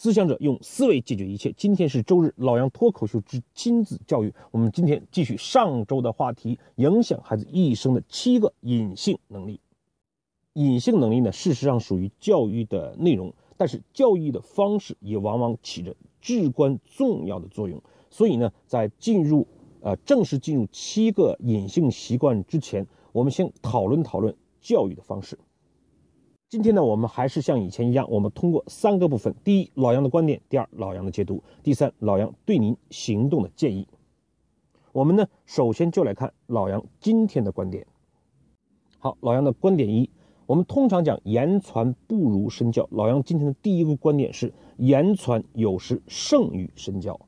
思想者用思维解决一切。今天是周日，老杨脱口秀之亲子教育。我们今天继续上周的话题，影响孩子一生的七个隐性能力。隐性能力呢，事实上属于教育的内容，但是教育的方式也往往起着至关重要的作用。所以呢，在进入呃正式进入七个隐性习惯之前，我们先讨论讨论教育的方式。今天呢，我们还是像以前一样，我们通过三个部分：第一，老杨的观点；第二，老杨的解读；第三，老杨对您行动的建议。我们呢，首先就来看老杨今天的观点。好，老杨的观点一，我们通常讲言传不如身教。老杨今天的第一个观点是，言传有时胜于身教。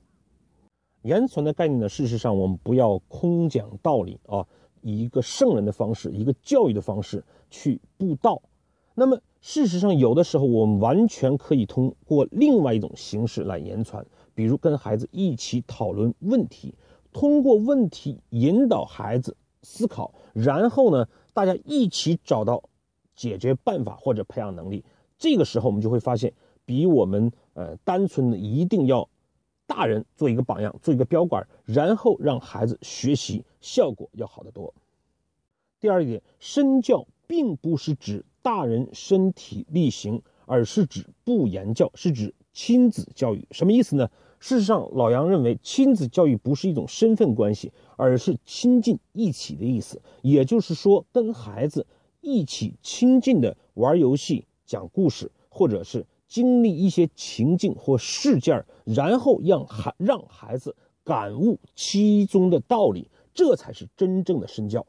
言传的概念呢，事实上我们不要空讲道理啊，以一个圣人的方式，一个教育的方式去布道。那么，事实上，有的时候我们完全可以通过另外一种形式来言传，比如跟孩子一起讨论问题，通过问题引导孩子思考，然后呢，大家一起找到解决办法或者培养能力。这个时候，我们就会发现，比我们呃单纯的一定要大人做一个榜样，做一个标杆，然后让孩子学习，效果要好得多。第二一点，身教并不是指。大人身体力行，而是指不言教，是指亲子教育。什么意思呢？事实上，老杨认为亲子教育不是一种身份关系，而是亲近一起的意思。也就是说，跟孩子一起亲近的玩游戏、讲故事，或者是经历一些情境或事件，然后让孩让孩子感悟其中的道理，这才是真正的身教。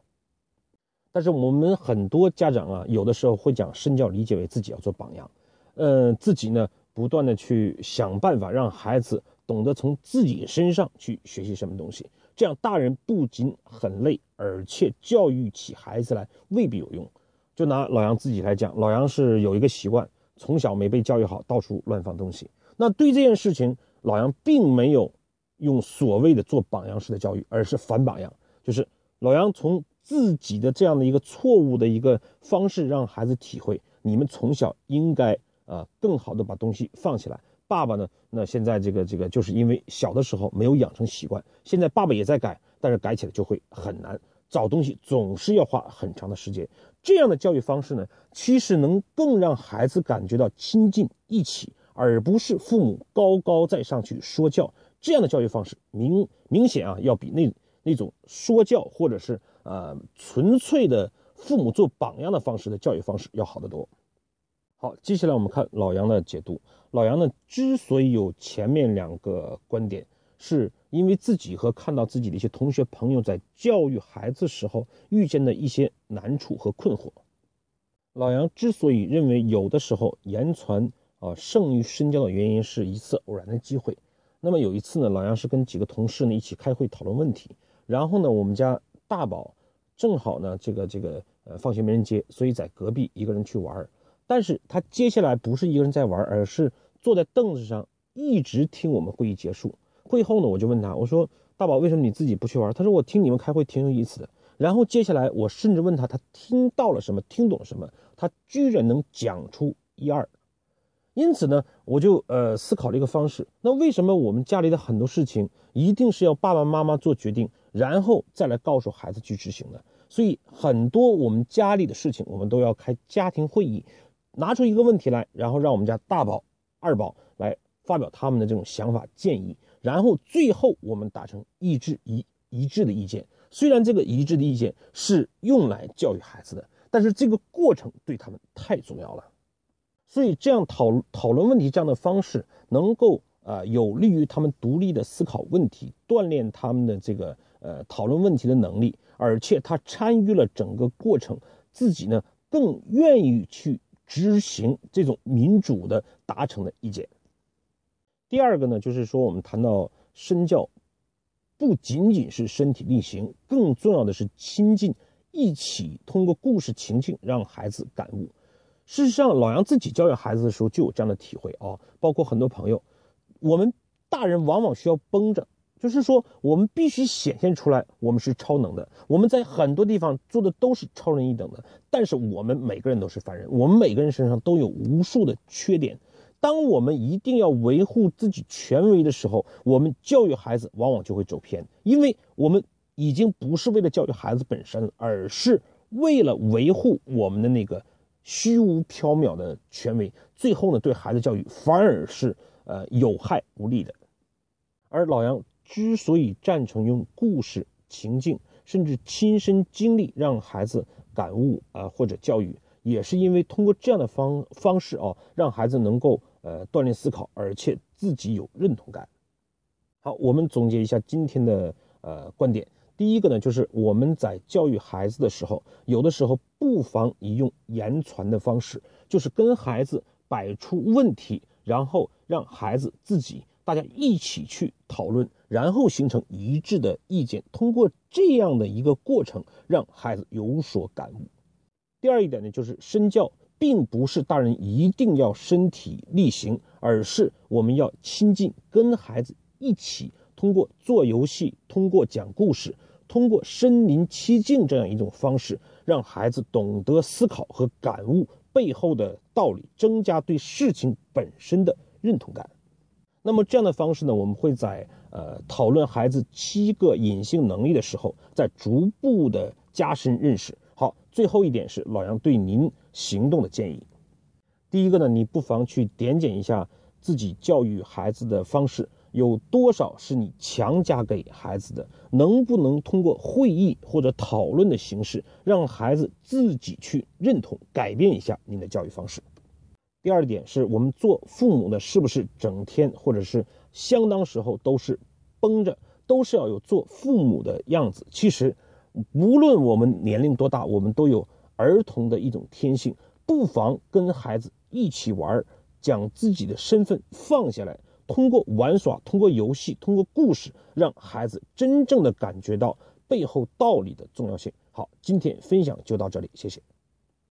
但是我们很多家长啊，有的时候会将身教理解为自己要做榜样，呃，自己呢不断的去想办法让孩子懂得从自己身上去学习什么东西，这样大人不仅很累，而且教育起孩子来未必有用。就拿老杨自己来讲，老杨是有一个习惯，从小没被教育好，到处乱放东西。那对这件事情，老杨并没有用所谓的做榜样式的教育，而是反榜样，就是老杨从。自己的这样的一个错误的一个方式，让孩子体会，你们从小应该啊更好的把东西放起来。爸爸呢，那现在这个这个就是因为小的时候没有养成习惯，现在爸爸也在改，但是改起来就会很难，找东西总是要花很长的时间。这样的教育方式呢，其实能更让孩子感觉到亲近一起，而不是父母高高在上去说教。这样的教育方式明明显啊，要比那那种说教或者是。呃，纯粹的父母做榜样的方式的教育方式要好得多。好，接下来我们看老杨的解读。老杨呢，之所以有前面两个观点，是因为自己和看到自己的一些同学朋友在教育孩子时候遇见的一些难处和困惑。老杨之所以认为有的时候言传啊胜于身教的原因，是一次偶然的机会。那么有一次呢，老杨是跟几个同事呢一起开会讨论问题，然后呢，我们家。大宝正好呢，这个这个呃，放学没人接，所以在隔壁一个人去玩。但是他接下来不是一个人在玩，而是坐在凳子上一直听我们会议结束。会后呢，我就问他，我说大宝，为什么你自己不去玩？他说我听你们开会挺有意思的。然后接下来我甚至问他，他听到了什么，听懂了什么？他居然能讲出一二。因此呢，我就呃思考了一个方式。那为什么我们家里的很多事情一定是要爸爸妈妈做决定？然后再来告诉孩子去执行的，所以很多我们家里的事情，我们都要开家庭会议，拿出一个问题来，然后让我们家大宝、二宝来发表他们的这种想法建议，然后最后我们达成一致一一致的意见。虽然这个一致的意见是用来教育孩子的，但是这个过程对他们太重要了。所以这样讨讨论问题这样的方式，能够啊有利于他们独立的思考问题，锻炼他们的这个。呃，讨论问题的能力，而且他参与了整个过程，自己呢更愿意去执行这种民主的达成的意见。第二个呢，就是说我们谈到身教，不仅仅是身体力行，更重要的是亲近，一起通过故事情境让孩子感悟。事实上，老杨自己教育孩子的时候就有这样的体会啊，包括很多朋友，我们大人往往需要绷着。就是说，我们必须显现出来，我们是超能的。我们在很多地方做的都是超人一等的，但是我们每个人都是凡人，我们每个人身上都有无数的缺点。当我们一定要维护自己权威的时候，我们教育孩子往往就会走偏，因为我们已经不是为了教育孩子本身，而是为了维护我们的那个虚无缥缈的权威，最后呢，对孩子教育反而是呃有害无利的。而老杨之所以赞成用故事、情境，甚至亲身经历让孩子感悟啊，或者教育，也是因为通过这样的方方式啊，让孩子能够。呃，锻炼思考，而且自己有认同感。好，我们总结一下今天的呃观点。第一个呢，就是我们在教育孩子的时候，有的时候不妨以用言传的方式，就是跟孩子摆出问题，然后让孩子自己大家一起去讨论，然后形成一致的意见。通过这样的一个过程，让孩子有所感悟。第二一点呢，就是身教。并不是大人一定要身体力行，而是我们要亲近，跟孩子一起，通过做游戏，通过讲故事，通过身临其境这样一种方式，让孩子懂得思考和感悟背后的道理，增加对事情本身的认同感。那么这样的方式呢，我们会在呃讨论孩子七个隐性能力的时候，再逐步的加深认识。好，最后一点是老杨对您行动的建议。第一个呢，你不妨去点检一下自己教育孩子的方式，有多少是你强加给孩子的？能不能通过会议或者讨论的形式，让孩子自己去认同、改变一下您的教育方式？第二点是我们做父母的，是不是整天或者是相当时候都是绷着，都是要有做父母的样子？其实。无论我们年龄多大，我们都有儿童的一种天性，不妨跟孩子一起玩，将自己的身份放下来，通过玩耍，通过游戏，通过故事，让孩子真正的感觉到背后道理的重要性。好，今天分享就到这里，谢谢。